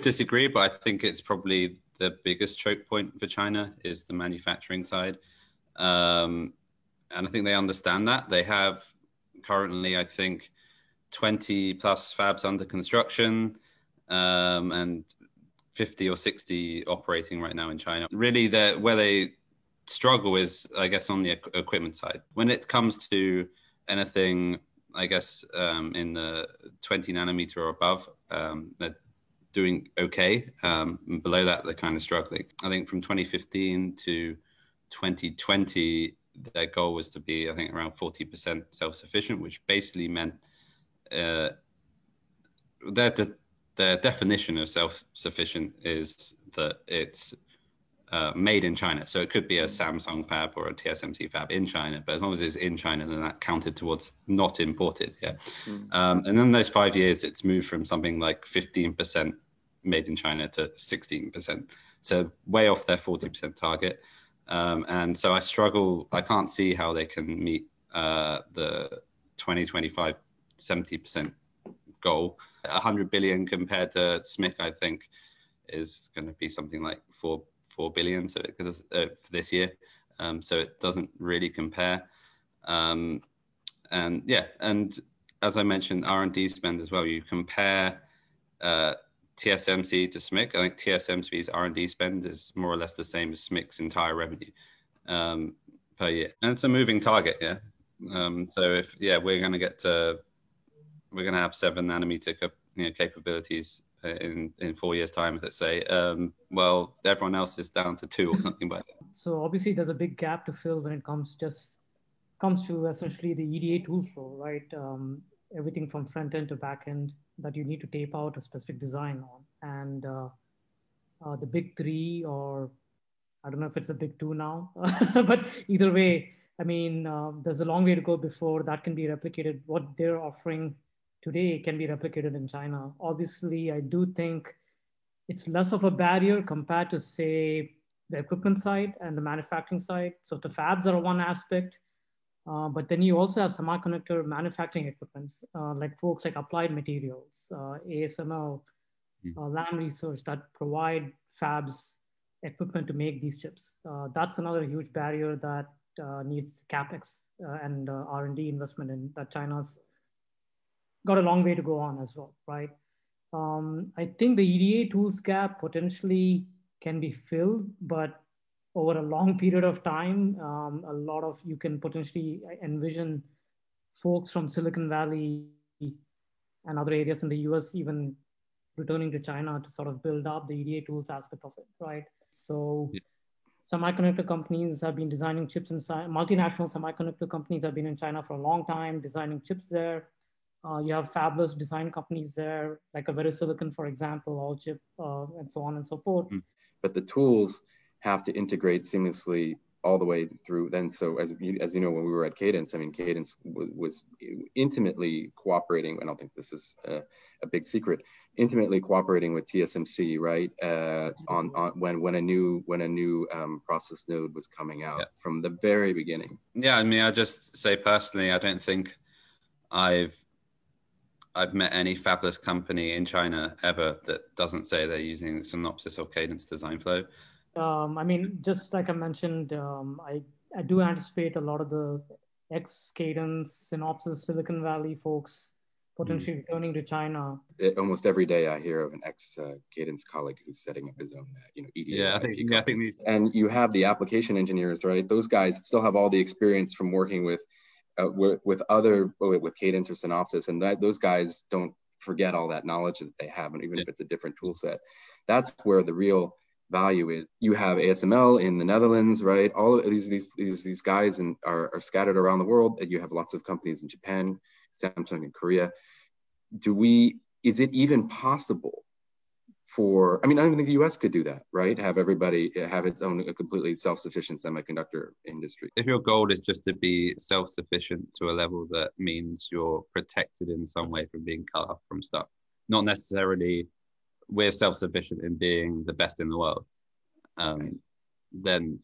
would disagree, but I think it's probably the biggest choke point for China is the manufacturing side. Um, and I think they understand that. They have currently, I think, 20 plus fabs under construction um, and 50 or 60 operating right now in China. Really, the, where they struggle is, I guess, on the equipment side. When it comes to anything, I guess, um, in the 20 nanometer or above, um, doing okay. Um, below that, they're kind of struggling. I think from 2015 to 2020, their goal was to be, I think, around 40% self sufficient, which basically meant uh, their, their definition of self sufficient is that it's uh, made in China. So it could be a Samsung fab or a TSMC fab in China, but as long as it's in China, then that counted towards not imported. Yeah. Mm. Um, and then those five years, it's moved from something like 15% made in China to 16%. So way off their 40% target. Um, and so I struggle, I can't see how they can meet uh, the 2025 70% goal. 100 billion compared to SMIC, I think, is going to be something like four four billion so it, uh, for this year. Um, so it doesn't really compare. Um, and yeah, and as I mentioned, R and D spend as well. You compare uh, TSMC to SMIC. I think TSMC's R and D spend is more or less the same as SMIC's entire revenue um, per year, and it's a moving target. Yeah. Um, so if yeah, we're going to get to we're going to have seven nanometer you know, capabilities in in four years' time, let's say. Um, well, everyone else is down to two or something then. So obviously, there's a big gap to fill when it comes just comes to essentially the EDA tool flow, right? Um, everything from front end to back end that you need to tape out a specific design on, and uh, uh, the big three, or I don't know if it's a big two now, but either way, I mean, uh, there's a long way to go before that can be replicated. What they're offering today can be replicated in China. Obviously, I do think it's less of a barrier compared to, say, the equipment side and the manufacturing side. So the fabs are one aspect, uh, but then you also have semiconductor manufacturing equipments, uh, like folks like Applied Materials, uh, ASML, mm. Lam Research that provide fabs equipment to make these chips. Uh, that's another huge barrier that uh, needs capex uh, and R&D investment in that China's got a long way to go on as well, right? Um, I think the EDA tools gap potentially can be filled, but over a long period of time, um, a lot of you can potentially envision folks from Silicon Valley and other areas in the US even returning to China to sort of build up the EDA tools aspect of it, right? So yeah. semiconductor companies have been designing chips inside, multinational semiconductor companies have been in China for a long time, designing chips there. Uh, you have fabless design companies there, like a VeriSilicon, for example, Alchip, uh, and so on and so forth. Hmm. But the tools have to integrate seamlessly all the way through. Then, so as you, as you know, when we were at Cadence, I mean, Cadence was, was intimately cooperating. I don't think this is a, a, big secret. Intimately cooperating with TSMC, right? Uh, on, on when when a new when a new um, process node was coming out yeah. from the very beginning. Yeah, I mean, I just say personally, I don't think I've I've met any fabless company in China ever that doesn't say they're using Synopsys or Cadence Design Flow. Um, I mean, just like I mentioned, um, I, I do anticipate a lot of the ex Cadence, Synopsys, Silicon Valley folks potentially mm. returning to China. It, almost every day, I hear of an ex uh, Cadence colleague who's setting up his own, uh, you know, EDA. Yeah, I think, yeah, I think these. And you have the application engineers, right? Those guys still have all the experience from working with uh, with, with other with cadence or synopsys and that those guys don't forget all that knowledge that they have and even yeah. if it's a different tool set. That's where the real value is. You have asml in the netherlands right? All of these these these, these guys and are, are scattered around the world and you have lots of companies in japan samsung in korea. Do we is it even possible for i mean i don't think the us could do that right? Have everybody have its own completely self-sufficient semiconductor industry. If your goal is just to be self-sufficient to a level that means you're protected in some way from being cut off from stuff not necessarily we're self-sufficient in being the best in the world um, right. then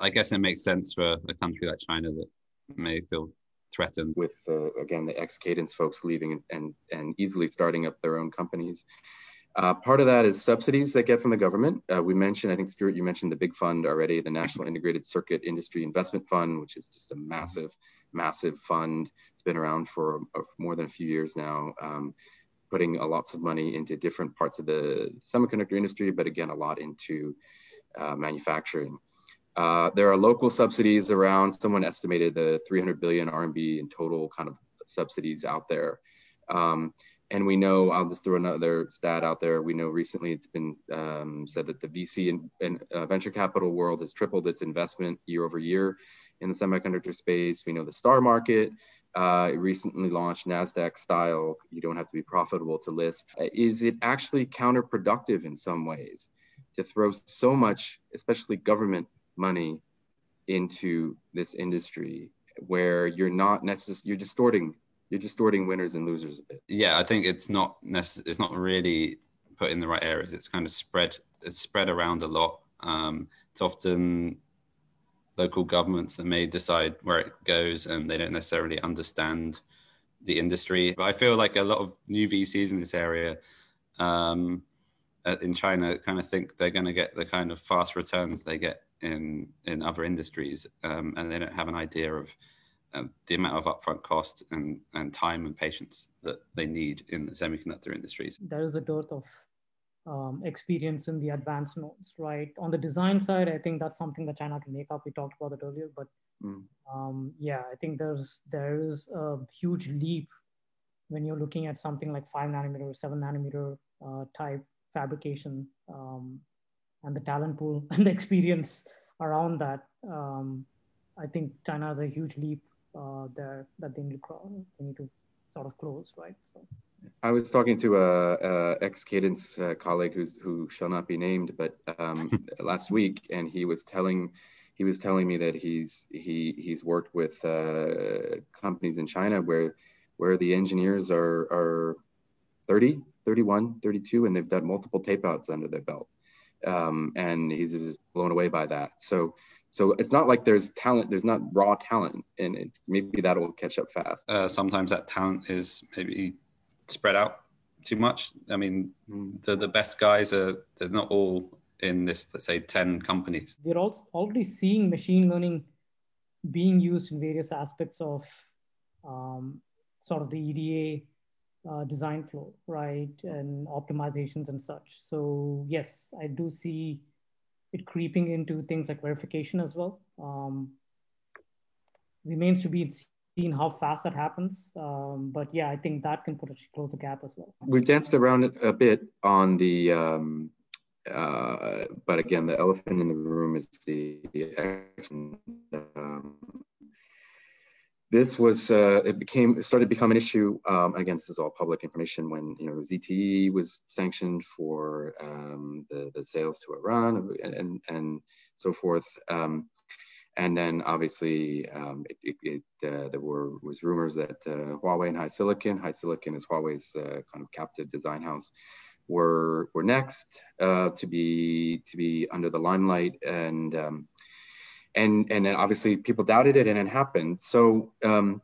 i guess it makes sense for a country like china that may feel threatened. With uh, again the ex cadence folks leaving and, and and easily starting up their own companies Uh, part of that is subsidies they get from the government. Uh, we mentioned, I think, Stuart, you mentioned the big fund already, the National Integrated Circuit Industry Investment Fund, which is just a massive, massive fund. It's been around for, uh, more than a few years now, um, putting lots of money into different parts of the semiconductor industry, but again, a lot into uh, manufacturing. Uh, there are local subsidies around, someone estimated the 300 billion RMB in total kind of subsidies out there. Um, and we know, I'll just throw another stat out there. We know recently it's been um, said that the VC and, uh, venture capital world has tripled its investment year over year in the semiconductor space. We know the star market uh, recently launched NASDAQ style, you don't have to be profitable to list. Uh, is it actually counterproductive in some ways to throw so much, especially government money, into this industry where you're not necessarily, you're distorting you're distorting winners and losers a bit. Yeah, I think it's not necess- it's not really put in the right areas. It's kind of spread it's spread around a lot. Um, it's often local governments that may decide where it goes, and they don't necessarily understand the industry. But I feel like a lot of new VCs in this area. Um, in China, kind of think they're going to get the kind of fast returns they get in in other industries, um, and they don't have an idea of the amount of upfront cost and, and time and patience that they need in the semiconductor industries. There is a dearth of um, experience in the advanced nodes, right? On the design side, I think that's something that China can make up. We talked about it earlier, but mm. um, yeah, I think there's there is a huge leap when you're looking at something like five nanometer, or seven nanometer uh, type fabrication, um, and the talent pool and the experience around that. Um, I think China has a huge leap uh, there that they need to they need to sort of close, right? So. I was talking to a, a ex Cadence uh, colleague who's who shall not be named, but um, last week, and he was telling he was telling me that he's he he's worked with uh, companies in China where where the engineers are are 30, 31, 32, and they've done multiple tape outs under their belt, um, and he's just blown away by that. So so it's not like there's talent, there's not raw talent, and it's maybe that'll catch up fast. Uh, sometimes that talent is maybe spread out too much. I mean, mm. the the best guys are they're not all in this, let's say, ten companies. We're also already seeing machine learning being used in various aspects of um, sort of the EDA uh, design flow, right, and optimizations and such. So yes, I do see it creeping into things like verification as well. Um, remains to be seen how fast that happens. Um, but yeah, I think that can potentially close the gap as well. We've danced around it a bit on the, um, uh, but again, the elephant in the room is the, um, this was uh, it became it started to become an issue um, again this is all public information when you know ZTE was sanctioned for um, the, the sales to Iran and and, and so forth um, and then obviously um, it, it, it uh, there were was rumors that uh, Huawei and HiSilicon, High Silicon is Huawei's uh, kind of captive design house were were next uh, to be to be under the limelight and um, and and then obviously people doubted it and it happened. So um,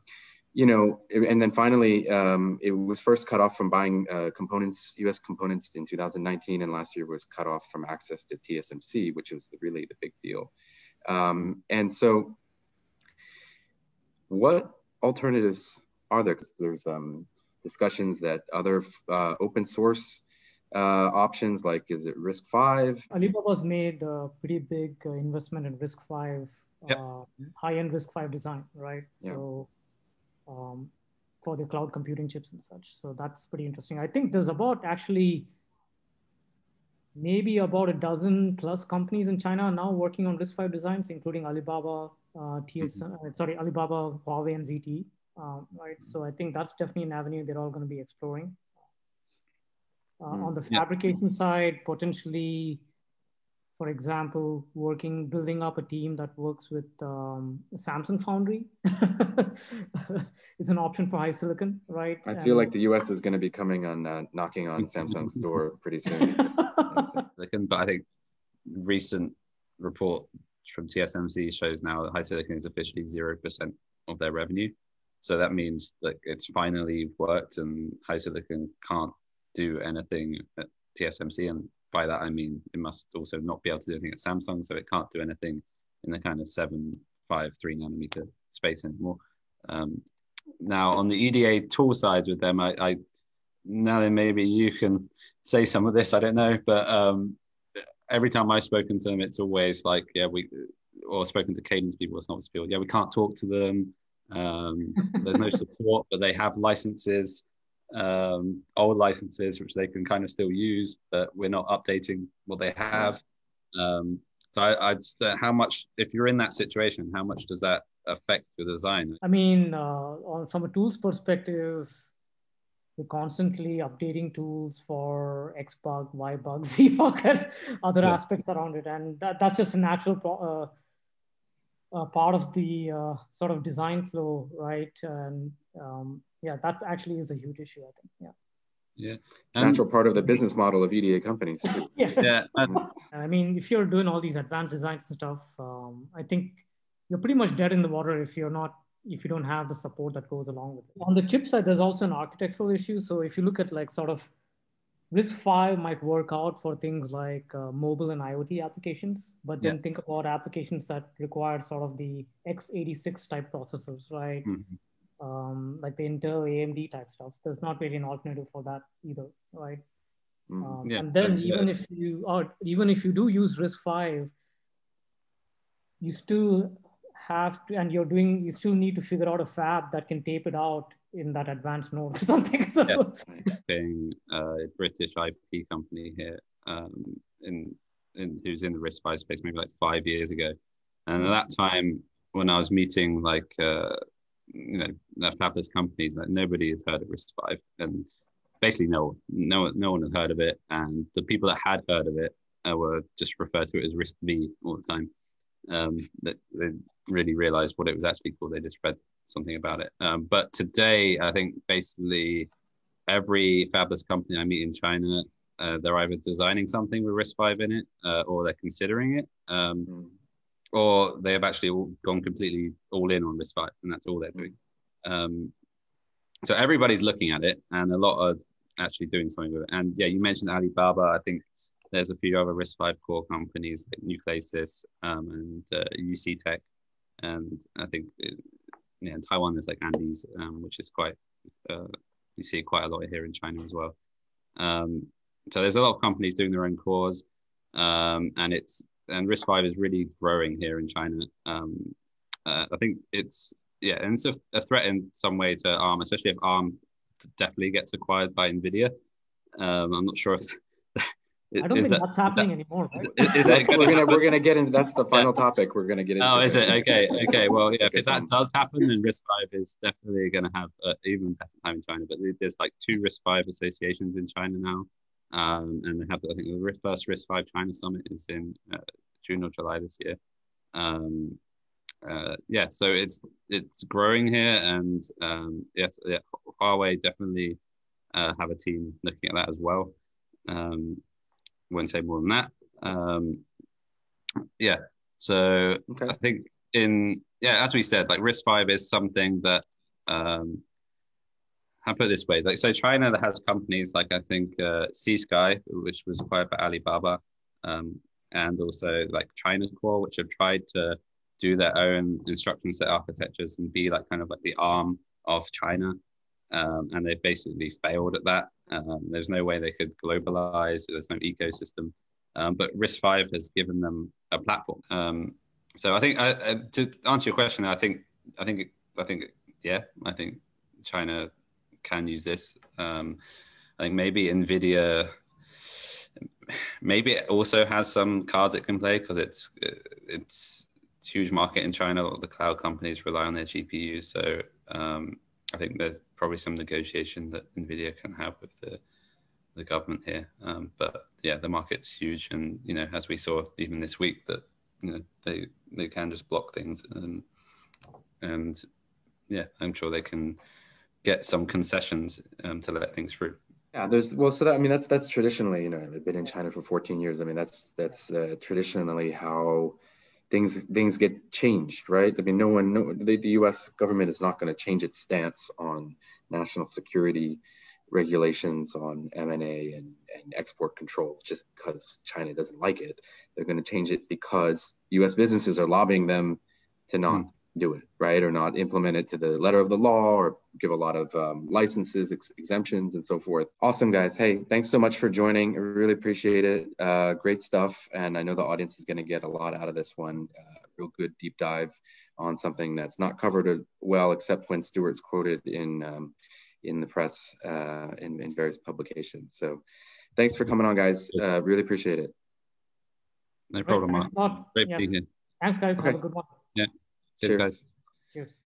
you know and then finally um, it was first cut off from buying uh, components us components in 2019 and last year was cut off from access to tsmc which was really the big deal. Um, and so what alternatives are there? Because there's um, discussions that other uh, open source uh, options like is it RISC-V alibaba's made a pretty big uh, investment in RISC-V yep. uh, high-end RISC-V design right? So um, for the cloud computing chips and such. So that's pretty interesting. I think there's about actually maybe about a dozen plus companies in china now working on RISC-V designs including alibaba uh, TS, mm-hmm. Uh, sorry alibaba huawei and zte um, right? So i think that's definitely an avenue they're all going to be exploring uh, mm, on the fabrication yeah. side, potentially, for example, working, building up a team that works with um, Samsung Foundry. it's an option for HiSilicon, right? I feel and, like the US is going to be coming on, uh, knocking on Samsung's door pretty soon. but I think recent report from TSMC shows now that HiSilicon is officially 0% of their revenue. So that means that it's finally worked and HiSilicon can't do anything at TSMC, and by that I mean it must also not be able to do anything at Samsung, so it can't do anything in the kind of seven, five, three nanometer space anymore. Um, now on the EDA tool side with them, I, I maybe you can say some of this. I don't know, but um, every time I've spoken to them, it's always like, yeah, we or spoken to Cadence people, it's not people. Yeah, we can't talk to them. Um, there's no support, but they have licenses, um, old licenses, which they can kind of still use, but we're not updating what they have. Um, so I, I just, uh, how much, if you're in that situation, how much does that affect the design? I mean, uh, on, from a tools perspective, we're constantly updating tools for X bug, Y bug, Z bug, and other yeah. aspects around it. And that, that's just a natural pro- uh, uh, part of the uh, sort of design flow, right? And um, yeah, that actually is a huge issue, I think. Yeah. Yeah. And Natural part of the business model of EDA companies. yeah. yeah. I mean, if you're doing all these advanced designs and stuff, um, I think you're pretty much dead in the water if you're not if you don't have the support that goes along with it. On the chip side, there's also an architectural issue. So if you look at like sort of RISC-V might work out for things like uh, mobile and IoT applications, but then yeah. think about applications that require sort of the x86 type processors, right? Mm-hmm um, like the Intel AMD type stuff. There's not really an alternative for that either, right? Mm, um, yeah. And then even if you are even if you do use RISC-V, you still have to, and you're doing, you still need to figure out a fab that can tape it out in that advanced node or something. So. Yeah. Being a British IP company here, um, in, in who's in the RISC-V space maybe like five years ago, and at that time when I was meeting like uh, you know, fabless companies. Like nobody has heard of Risk Five, and basically no, no, no one had heard of it. And the people that had heard of it uh, were just referred to it as Risk V all the time. Um, that they really realized what it was actually called. They just read something about it. Um, but today, I think basically every fabless company I meet in China, uh, they're either designing something with RISC-V in it, uh, or they're considering it. Um, mm or they have actually all gone completely all in on RISC-V, and that's all they're doing. Um, so everybody's looking at it, and a lot are actually doing something with it. And yeah, you mentioned Alibaba. I think there's a few other RISC-V core companies like Nucleusys um, and uh, UC Tech, and I think it, yeah, in Taiwan there's like Andes, um, which is quite uh, you see quite a lot here in China as well. Um, so there's a lot of companies doing their own cores, um, and it's and RISC-V is really growing here in China. Um, uh, I think it's yeah, and it's a, a, threat in some way to ARM, especially if ARM definitely gets acquired by Nvidia. Um, I'm not sure if. I don't think that, that's happening that, anymore. Right? Is, is we're gonna we're gonna get into that's the final yeah. topic we're gonna get into. Oh, is it okay? Okay, well, yeah, if that does happen, then RISC-V is definitely gonna have an even better time in China. But there's like two RISC-V associations in China now. Um, and they have, I think, the first RISC-V China Summit is in uh, June or July this year. Um, uh, yeah, so it's it's growing here, and um, yes, yeah, Huawei definitely uh, have a team looking at that as well. Um, won't say more than that. Um, yeah, so okay. I think in yeah, as we said, like RISC-V is something that um, I put it this way, like so China has companies like I think uh, C-Sky, which was acquired by Alibaba, um, and also like China Core, which have tried to do their own instruction set architectures and be like kind of like the arm of China. Um, and they basically failed at that. Um, there's no way they could globalize. There's no ecosystem. Um, but RISC-V has given them a platform. Um, so I think uh, to answer your question, I think I think I think yeah, I think China can use this. Um, I think maybe Nvidia, maybe it also has some cards it can play because it's it's huge market in China. All the cloud companies rely on their GPUs, so um, I think there's probably some negotiation that Nvidia can have with the the government here. Um, but yeah, the market's huge, and you know, as we saw even this week, that you know they they can just block things, and and yeah, I'm sure they can get some concessions um, to let things through. Yeah, there's well, so that I mean that's that's traditionally, you know, I've been in China for 14 years. I mean that's that's uh, traditionally how things things get changed, right? I mean, no one, no, the, the U.S. government is not going to change its stance on national security regulations on M&A and, and export control just because China doesn't like it. They're going to change it because U.S. businesses are lobbying them to not mm. Do it, right, or not implement it to the letter of the law, or give a lot of um, licenses, ex- exemptions, and so forth. Awesome, guys. Hey, thanks so much for joining. I really appreciate it. Uh, great stuff, and I know the audience is going to get a lot out of this one. Uh, real good deep dive on something that's not covered well, except when Stewart's quoted in um, in the press uh, in, in various publications. So thanks for coming on, guys. Uh, really appreciate it. No problem, Mark. Great yeah. being here. Thanks, guys. Okay. Have a good one. Yeah. Cheers, Cheers. guys. Cheers.